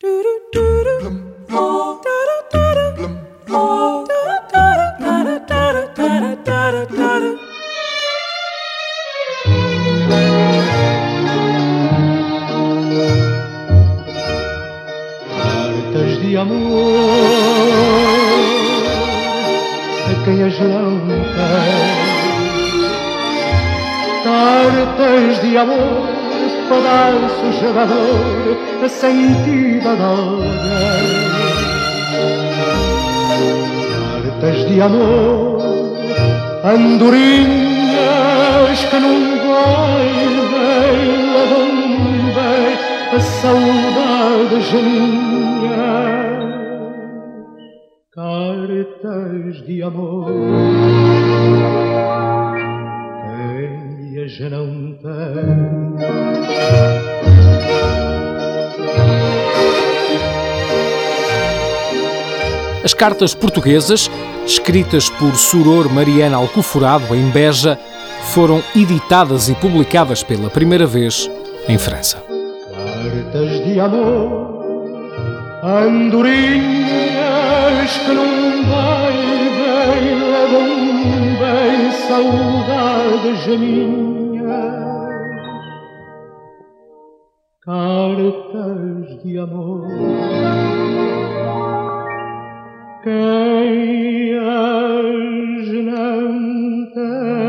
Cartas de amor a quem as não tem. Cartas de amor, pedaços de dor, a sentida de alguém. Cartas de amor, andorinhas que num vai levam bem a saudade geminha. Cartas de amor, As cartas portuguesas, escritas por Suror Mariana Alcoforado em Beja, foram editadas e publicadas pela primeira vez em França. Cartas de amor, andorinhas que num vai bem levam bem saudades minhas cartas de amor. Que eles não tem?